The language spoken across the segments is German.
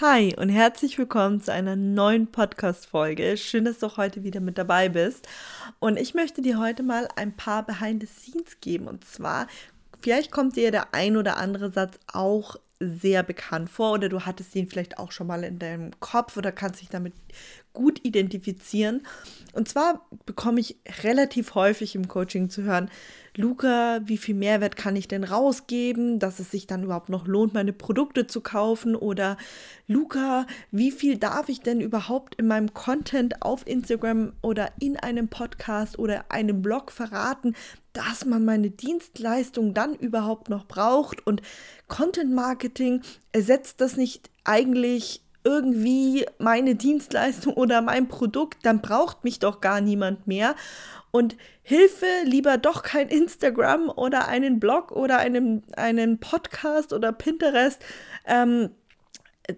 Hi und herzlich willkommen zu einer neuen Podcast-Folge. Schön, dass du heute wieder mit dabei bist. Und ich möchte dir heute mal ein paar Behind the Scenes geben. Und zwar, vielleicht kommt dir der ein oder andere Satz auch sehr bekannt vor oder du hattest ihn vielleicht auch schon mal in deinem Kopf oder kannst dich damit gut identifizieren. Und zwar bekomme ich relativ häufig im Coaching zu hören, Luca, wie viel Mehrwert kann ich denn rausgeben, dass es sich dann überhaupt noch lohnt, meine Produkte zu kaufen? Oder Luca, wie viel darf ich denn überhaupt in meinem Content auf Instagram oder in einem Podcast oder einem Blog verraten, dass man meine Dienstleistung dann überhaupt noch braucht? Und Content Marketing ersetzt das nicht eigentlich irgendwie meine Dienstleistung oder mein Produkt, dann braucht mich doch gar niemand mehr. Und Hilfe, lieber doch kein Instagram oder einen Blog oder einen, einen Podcast oder Pinterest. Ähm,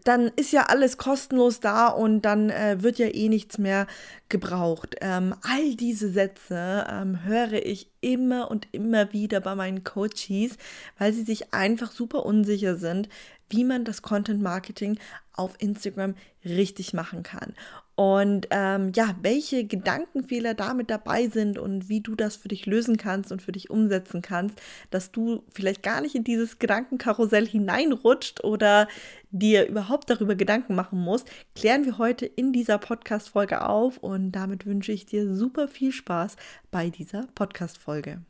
dann ist ja alles kostenlos da und dann äh, wird ja eh nichts mehr gebraucht. Ähm, all diese Sätze ähm, höre ich immer und immer wieder bei meinen Coaches, weil sie sich einfach super unsicher sind, wie man das Content Marketing auf Instagram richtig machen kann. Und ähm, ja, welche Gedankenfehler damit dabei sind und wie du das für dich lösen kannst und für dich umsetzen kannst, dass du vielleicht gar nicht in dieses Gedankenkarussell hineinrutscht oder dir überhaupt darüber Gedanken machen musst, klären wir heute in dieser Podcast-Folge auf und damit wünsche ich dir super viel Spaß bei dieser Podcast-Folge.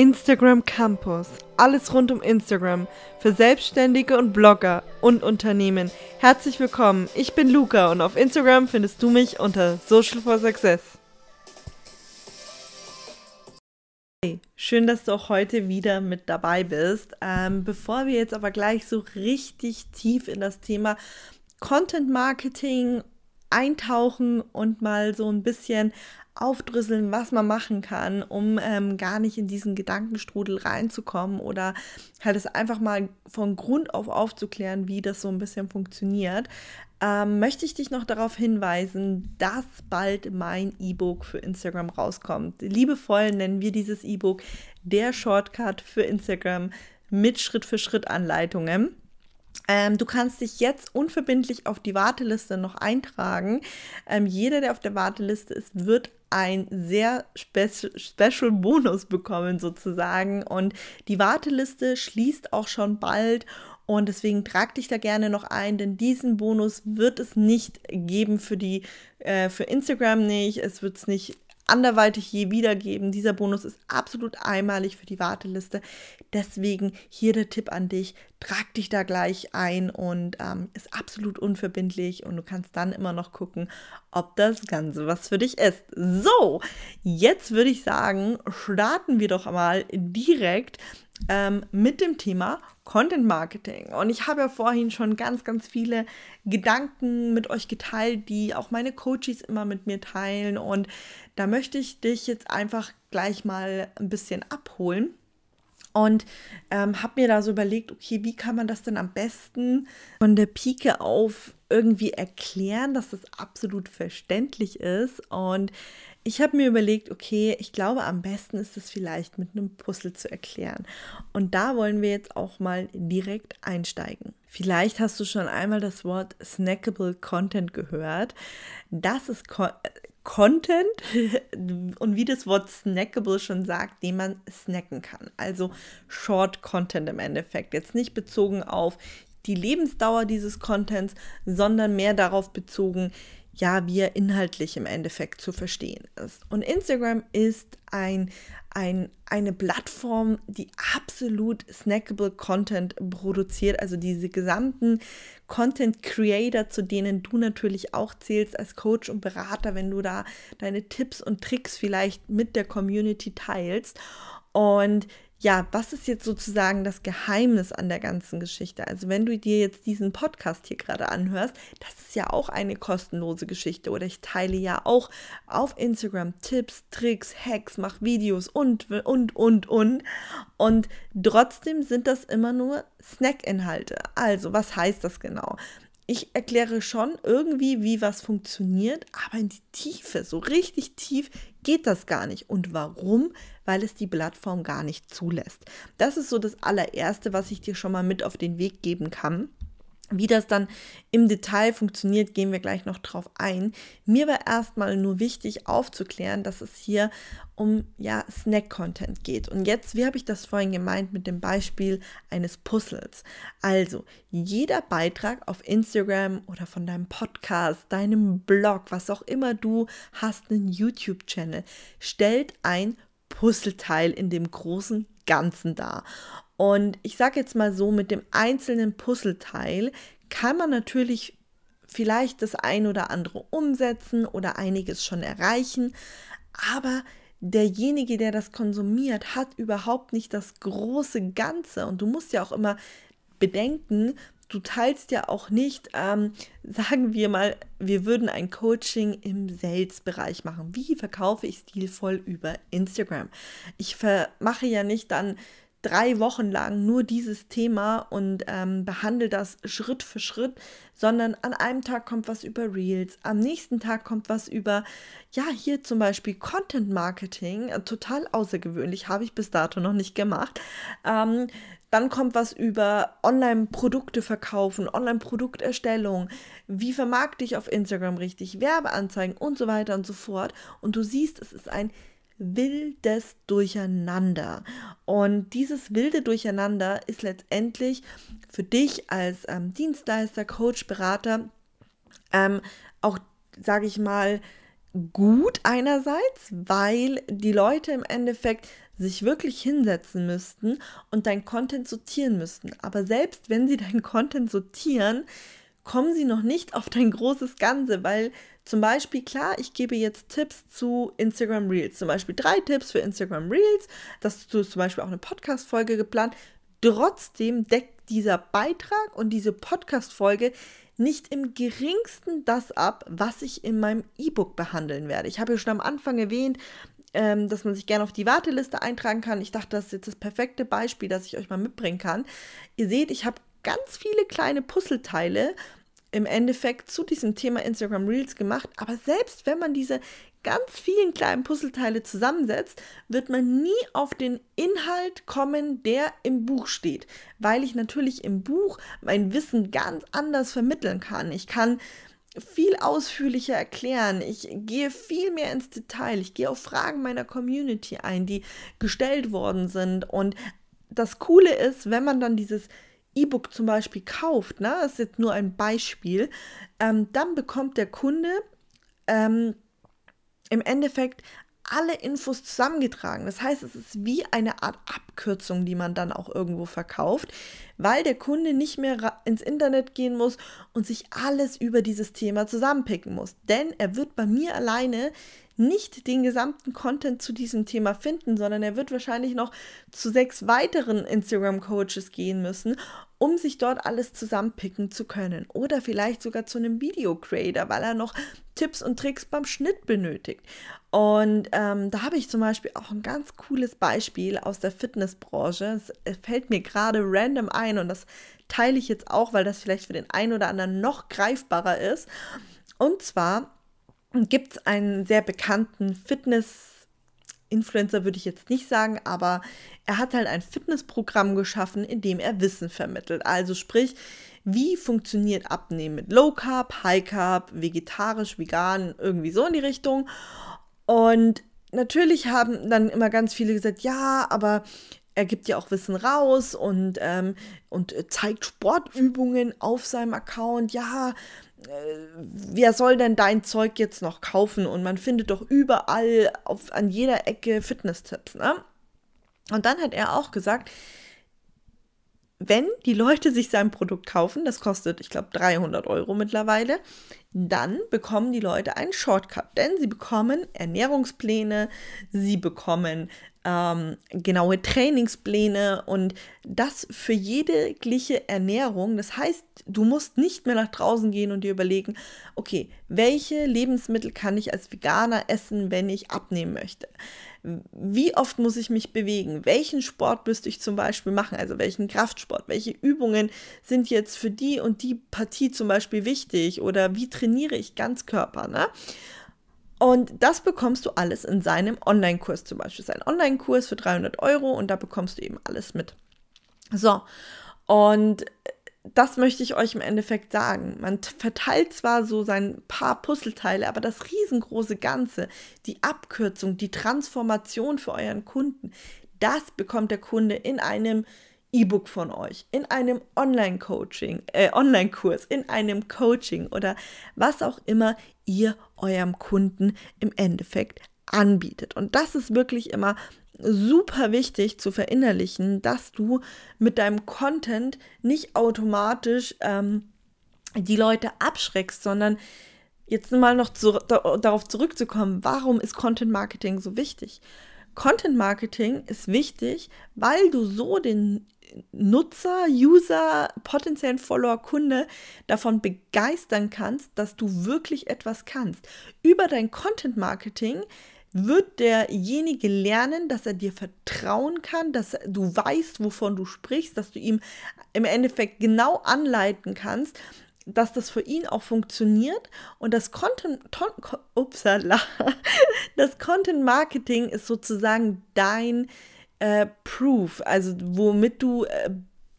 Instagram Campus. Alles rund um Instagram für Selbstständige und Blogger und Unternehmen. Herzlich willkommen. Ich bin Luca und auf Instagram findest du mich unter Social for Success. Hey, schön, dass du auch heute wieder mit dabei bist. Ähm, bevor wir jetzt aber gleich so richtig tief in das Thema Content Marketing eintauchen und mal so ein bisschen aufdrüsseln, was man machen kann, um ähm, gar nicht in diesen Gedankenstrudel reinzukommen oder halt es einfach mal von Grund auf aufzuklären, wie das so ein bisschen funktioniert, ähm, möchte ich dich noch darauf hinweisen, dass bald mein E-Book für Instagram rauskommt. Liebevoll nennen wir dieses E-Book der Shortcut für Instagram mit Schritt-für-Schritt-Anleitungen. Ähm, du kannst dich jetzt unverbindlich auf die Warteliste noch eintragen. Ähm, jeder, der auf der Warteliste ist, wird ein sehr spe special Bonus bekommen sozusagen. Und die Warteliste schließt auch schon bald. Und deswegen trag dich da gerne noch ein, denn diesen Bonus wird es nicht geben für die, äh, für Instagram nicht. Es wird es nicht anderweitig je wiedergeben. Dieser Bonus ist absolut einmalig für die Warteliste. Deswegen hier der Tipp an dich, trag dich da gleich ein und ähm, ist absolut unverbindlich und du kannst dann immer noch gucken, ob das Ganze was für dich ist. So, jetzt würde ich sagen, starten wir doch mal direkt ähm, mit dem Thema Content Marketing. Und ich habe ja vorhin schon ganz, ganz viele Gedanken mit euch geteilt, die auch meine Coaches immer mit mir teilen. Und da möchte ich dich jetzt einfach gleich mal ein bisschen abholen. Und ähm, habe mir da so überlegt, okay, wie kann man das denn am besten von der Pike auf irgendwie erklären, dass das absolut verständlich ist. Und ich habe mir überlegt, okay, ich glaube, am besten ist es vielleicht mit einem Puzzle zu erklären. Und da wollen wir jetzt auch mal direkt einsteigen. Vielleicht hast du schon einmal das Wort Snackable Content gehört. Das ist Ko Content und wie das Wort snackable schon sagt, den man snacken kann. Also Short Content im Endeffekt. Jetzt nicht bezogen auf die Lebensdauer dieses Contents, sondern mehr darauf bezogen, ja, wie er inhaltlich im Endeffekt zu verstehen ist. Und Instagram ist ein, ein, eine Plattform, die absolut snackable Content produziert, also diese gesamten Content Creator, zu denen du natürlich auch zählst als Coach und Berater, wenn du da deine Tipps und Tricks vielleicht mit der Community teilst. Und ja, was ist jetzt sozusagen das Geheimnis an der ganzen Geschichte? Also wenn du dir jetzt diesen Podcast hier gerade anhörst, das ist ja auch eine kostenlose Geschichte oder ich teile ja auch auf Instagram Tipps, Tricks, Hacks, mach Videos und, und, und, und. Und trotzdem sind das immer nur Snack-Inhalte. Also was heißt das genau? Ich erkläre schon irgendwie, wie was funktioniert, aber in die Tiefe, so richtig tief geht das gar nicht. Und warum? Weil es die Plattform gar nicht zulässt. Das ist so das allererste, was ich dir schon mal mit auf den Weg geben kann. Wie das dann im Detail funktioniert, gehen wir gleich noch drauf ein. Mir war erstmal nur wichtig aufzuklären, dass es hier um ja, Snack-Content geht. Und jetzt, wie habe ich das vorhin gemeint mit dem Beispiel eines Puzzles? Also, jeder Beitrag auf Instagram oder von deinem Podcast, deinem Blog, was auch immer du hast, einen YouTube-Channel, stellt ein Puzzleteil in dem großen Ganzen dar. Und ich sage jetzt mal so, mit dem einzelnen Puzzleteil kann man natürlich vielleicht das ein oder andere umsetzen oder einiges schon erreichen, aber derjenige, der das konsumiert, hat überhaupt nicht das große Ganze. Und du musst ja auch immer bedenken, du teilst ja auch nicht, ähm, sagen wir mal, wir würden ein Coaching im Sales-Bereich machen. Wie verkaufe ich stilvoll über Instagram? Ich mache ja nicht dann drei Wochen lang nur dieses Thema und ähm, behandle das Schritt für Schritt, sondern an einem Tag kommt was über Reels, am nächsten Tag kommt was über, ja, hier zum Beispiel Content Marketing, äh, total außergewöhnlich, habe ich bis dato noch nicht gemacht. Ähm, dann kommt was über Online-Produkte verkaufen, Online-Produkterstellung, wie vermarkte ich auf Instagram richtig, Werbeanzeigen und so weiter und so fort. Und du siehst, es ist ein wildes Durcheinander. Und dieses wilde Durcheinander ist letztendlich für dich als ähm, Dienstleister, Coach, Berater ähm, auch, sage ich mal, gut einerseits, weil die Leute im Endeffekt sich wirklich hinsetzen müssten und dein Content sortieren müssten. Aber selbst wenn sie dein Content sortieren, kommen sie noch nicht auf dein großes Ganze, weil zum Beispiel, klar, ich gebe jetzt Tipps zu Instagram Reels. Zum Beispiel drei Tipps für Instagram Reels. Das ist zum Beispiel auch eine Podcast-Folge geplant. Trotzdem deckt dieser Beitrag und diese Podcast-Folge nicht im geringsten das ab, was ich in meinem E-Book behandeln werde. Ich habe ja schon am Anfang erwähnt, ähm, dass man sich gerne auf die Warteliste eintragen kann. Ich dachte, das ist jetzt das perfekte Beispiel, das ich euch mal mitbringen kann. Ihr seht, ich habe ganz viele kleine Puzzleteile im Endeffekt zu diesem Thema Instagram Reels gemacht. Aber selbst wenn man diese ganz vielen kleinen Puzzleteile zusammensetzt, wird man nie auf den Inhalt kommen, der im Buch steht, weil ich natürlich im Buch mein Wissen ganz anders vermitteln kann. Ich kann viel ausführlicher erklären. Ich gehe viel mehr ins Detail. Ich gehe auf Fragen meiner Community ein, die gestellt worden sind. Und das Coole ist, wenn man dann dieses E-Book zum Beispiel kauft, ne, das ist jetzt nur ein Beispiel, ähm, dann bekommt der Kunde ähm, im Endeffekt alle Infos zusammengetragen. Das heißt, es ist wie eine Art Abkürzung, die man dann auch irgendwo verkauft, weil der Kunde nicht mehr ins Internet gehen muss und sich alles über dieses Thema zusammenpicken muss. Denn er wird bei mir alleine nicht den gesamten Content zu diesem Thema finden, sondern er wird wahrscheinlich noch zu sechs weiteren Instagram-Coaches gehen müssen, um sich dort alles zusammenpicken zu können. Oder vielleicht sogar zu einem Video-Creator, weil er noch Tipps und Tricks beim Schnitt benötigt. Und ähm, da habe ich zum Beispiel auch ein ganz cooles Beispiel aus der Fitnessbranche. Es fällt mir gerade random ein und das teile ich jetzt auch, weil das vielleicht für den einen oder anderen noch greifbarer ist. Und zwar gibt es einen sehr bekannten Fitness-Influencer, würde ich jetzt nicht sagen, aber er hat halt ein Fitnessprogramm geschaffen, in dem er Wissen vermittelt. Also sprich, wie funktioniert Abnehmen mit Low Carb, High Carb, vegetarisch, vegan, irgendwie so in die Richtung. Und natürlich haben dann immer ganz viele gesagt, ja, aber er gibt ja auch Wissen raus und, ähm, und zeigt Sportübungen auf seinem Account. Ja, wer soll denn dein Zeug jetzt noch kaufen? Und man findet doch überall auf, an jeder Ecke Fitness-Tipps. Ne? Und dann hat er auch gesagt, wenn die Leute sich sein Produkt kaufen, das kostet, ich glaube, 300 Euro mittlerweile, dann bekommen die Leute einen Shortcut, denn sie bekommen Ernährungspläne, sie bekommen ähm, genaue Trainingspläne und das für jegliche Ernährung. Das heißt, du musst nicht mehr nach draußen gehen und dir überlegen, okay, welche Lebensmittel kann ich als Veganer essen, wenn ich abnehmen möchte? Wie oft muss ich mich bewegen? Welchen Sport müsste ich zum Beispiel machen? Also welchen Kraftsport? Welche Übungen sind jetzt für die und die Partie zum Beispiel wichtig? Oder wie trainiere ich Ganzkörper? Ne? Und das bekommst du alles in seinem Online-Kurs zum Beispiel. Das ist ein Online-Kurs für 300 Euro und da bekommst du eben alles mit. So, und das möchte ich euch im Endeffekt sagen. Man verteilt zwar so sein paar Puzzleteile, aber das riesengroße Ganze, die Abkürzung, die Transformation für euren Kunden, das bekommt der Kunde in einem E-Book von euch, in einem Online-Coaching, äh, Online-Kurs, in einem Coaching oder was auch immer ihr eurem Kunden im Endeffekt anbietet. Und das ist wirklich immer super wichtig zu verinnerlichen, dass du mit deinem Content nicht automatisch ähm, die Leute abschreckst, sondern jetzt mal noch zu, da, darauf zurückzukommen, warum ist Content Marketing so wichtig? Content Marketing ist wichtig, weil du so den Nutzer, User, potenziellen Follower, Kunde davon begeistern kannst, dass du wirklich etwas kannst. Über dein Content Marketing wird derjenige lernen, dass er dir vertrauen kann, dass du weißt, wovon du sprichst, dass du ihm im Endeffekt genau anleiten kannst, dass das für ihn auch funktioniert und das Content, upsala, das Content Marketing ist sozusagen dein äh, Proof, also womit du äh,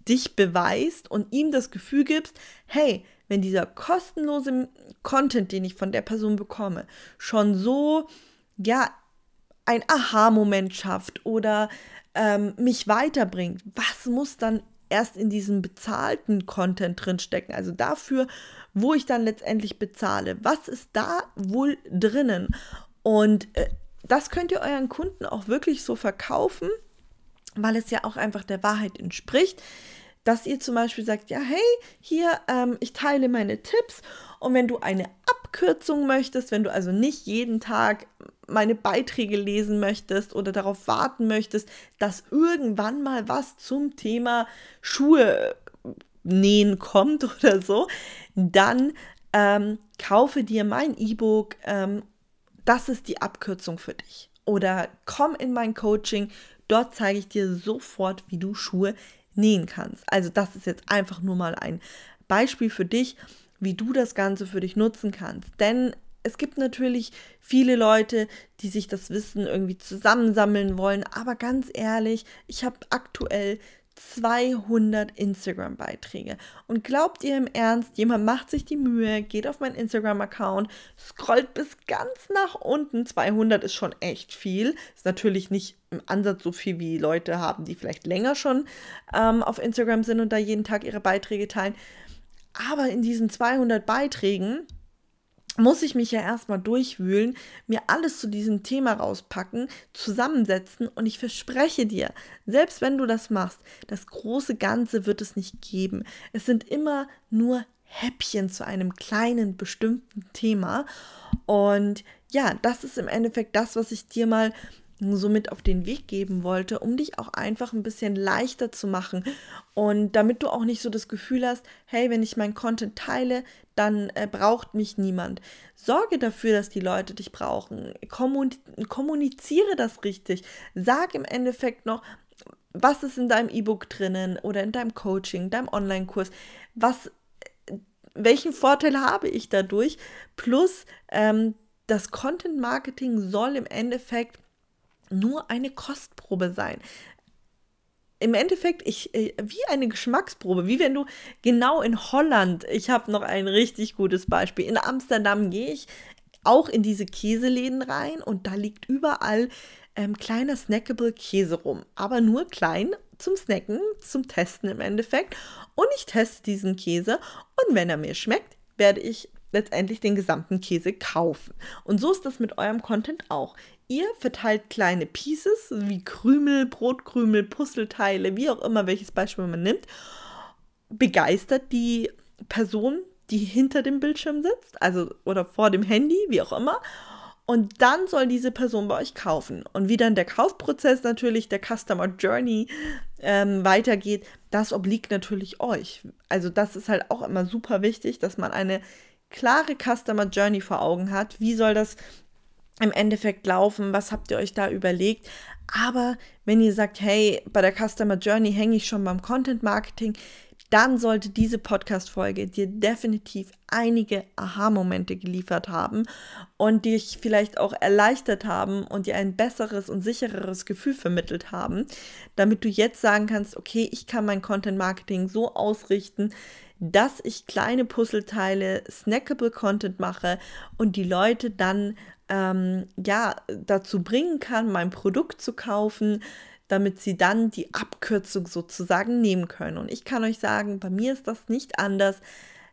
dich beweist und ihm das Gefühl gibst, hey, wenn dieser kostenlose Content, den ich von der Person bekomme, schon so ja, ein Aha-Moment schafft oder ähm, mich weiterbringt, was muss dann erst in diesem bezahlten Content drinstecken? Also dafür, wo ich dann letztendlich bezahle. Was ist da wohl drinnen? Und äh, das könnt ihr euren Kunden auch wirklich so verkaufen, weil es ja auch einfach der Wahrheit entspricht dass ihr zum Beispiel sagt, ja, hey, hier, ähm, ich teile meine Tipps und wenn du eine Abkürzung möchtest, wenn du also nicht jeden Tag meine Beiträge lesen möchtest oder darauf warten möchtest, dass irgendwann mal was zum Thema Schuhe nähen kommt oder so, dann ähm, kaufe dir mein E-Book, ähm, das ist die Abkürzung für dich. Oder komm in mein Coaching, dort zeige ich dir sofort, wie du Schuhe nähen kannst. Also das ist jetzt einfach nur mal ein Beispiel für dich, wie du das Ganze für dich nutzen kannst. Denn es gibt natürlich viele Leute, die sich das Wissen irgendwie zusammensammeln wollen. Aber ganz ehrlich, ich habe aktuell 200 Instagram-Beiträge. Und glaubt ihr im Ernst, jemand macht sich die Mühe, geht auf meinen Instagram-Account, scrollt bis ganz nach unten. 200 ist schon echt viel. Ist natürlich nicht im Ansatz so viel, wie Leute haben, die vielleicht länger schon ähm, auf Instagram sind und da jeden Tag ihre Beiträge teilen. Aber in diesen 200 Beiträgen muss ich mich ja erstmal durchwühlen, mir alles zu diesem Thema rauspacken, zusammensetzen und ich verspreche dir, selbst wenn du das machst, das große Ganze wird es nicht geben. Es sind immer nur Häppchen zu einem kleinen bestimmten Thema und ja, das ist im Endeffekt das, was ich dir mal so mit auf den Weg geben wollte, um dich auch einfach ein bisschen leichter zu machen und damit du auch nicht so das Gefühl hast, hey, wenn ich meinen Content teile, dann äh, braucht mich niemand. Sorge dafür, dass die Leute dich brauchen. kommuniziere das richtig. Sag im Endeffekt noch, was ist in deinem E-Book drinnen oder in deinem Coaching, deinem Online-Kurs, was welchen Vorteil habe ich dadurch? Plus, ähm, das Content Marketing soll im Endeffekt nur eine Kostprobe sein. Im Endeffekt, ich, äh, wie eine Geschmacksprobe, wie wenn du genau in Holland, ich habe noch ein richtig gutes Beispiel, in Amsterdam gehe ich auch in diese Käseläden rein und da liegt überall ähm, kleiner snackable Käse rum, aber nur klein zum Snacken, zum Testen im Endeffekt. Und ich teste diesen Käse und wenn er mir schmeckt, werde ich letztendlich den gesamten Käse kaufen. Und so ist das mit eurem Content auch. Ihr verteilt kleine Pieces, wie Krümel, Brotkrümel, Puzzleteile, wie auch immer, welches Beispiel man nimmt, begeistert die Person, die hinter dem Bildschirm sitzt, also oder vor dem Handy, wie auch immer. Und dann soll diese Person bei euch kaufen. Und wie dann der Kaufprozess natürlich, der Customer Journey ähm, weitergeht, das obliegt natürlich euch. Also das ist halt auch immer super wichtig, dass man eine klare Customer Journey vor Augen hat. Wie soll das im Endeffekt laufen? Was habt ihr euch da überlegt? Aber wenn ihr sagt, hey, bei der Customer Journey hänge ich schon beim Content Marketing, dann sollte diese Podcast-Folge dir definitiv einige Aha-Momente geliefert haben und dich vielleicht auch erleichtert haben und dir ein besseres und sichereres Gefühl vermittelt haben, damit du jetzt sagen kannst, okay, ich kann mein Content-Marketing so ausrichten, dass ich kleine Puzzleteile, snackable Content mache und die Leute dann ähm, ja dazu bringen kann, mein Produkt zu kaufen, damit sie dann die Abkürzung sozusagen nehmen können. Und ich kann euch sagen, bei mir ist das nicht anders.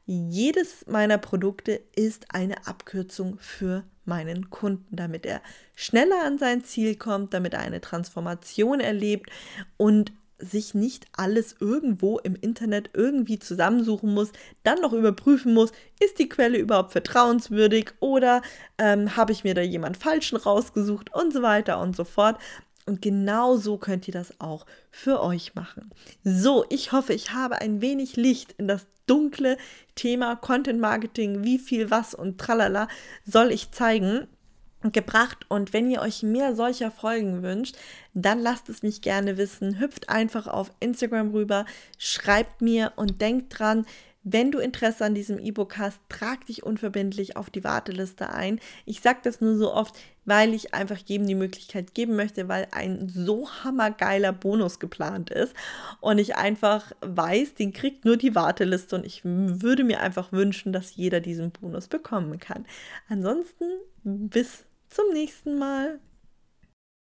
Jedes meiner Produkte ist eine Abkürzung für meinen Kunden, damit er schneller an sein Ziel kommt, damit er eine Transformation erlebt und sich nicht alles irgendwo im Internet irgendwie zusammensuchen muss, dann noch überprüfen muss, ist die Quelle überhaupt vertrauenswürdig oder ähm, habe ich mir da jemand Falschen rausgesucht und so weiter und so fort. Und genau so könnt ihr das auch für euch machen. So, ich hoffe, ich habe ein wenig Licht in das dunkle Thema Content Marketing, wie viel was und tralala soll ich zeigen gebracht. Und wenn ihr euch mehr solcher Folgen wünscht, dann lasst es mich gerne wissen. Hüpft einfach auf Instagram rüber, schreibt mir und denkt dran, wenn du Interesse an diesem E-Book hast, trag dich unverbindlich auf die Warteliste ein. Ich sage das nur so oft, weil ich einfach jedem die Möglichkeit geben möchte, weil ein so hammergeiler Bonus geplant ist und ich einfach weiß, den kriegt nur die Warteliste und ich würde mir einfach wünschen, dass jeder diesen Bonus bekommen kann. Ansonsten bis zum nächsten Mal.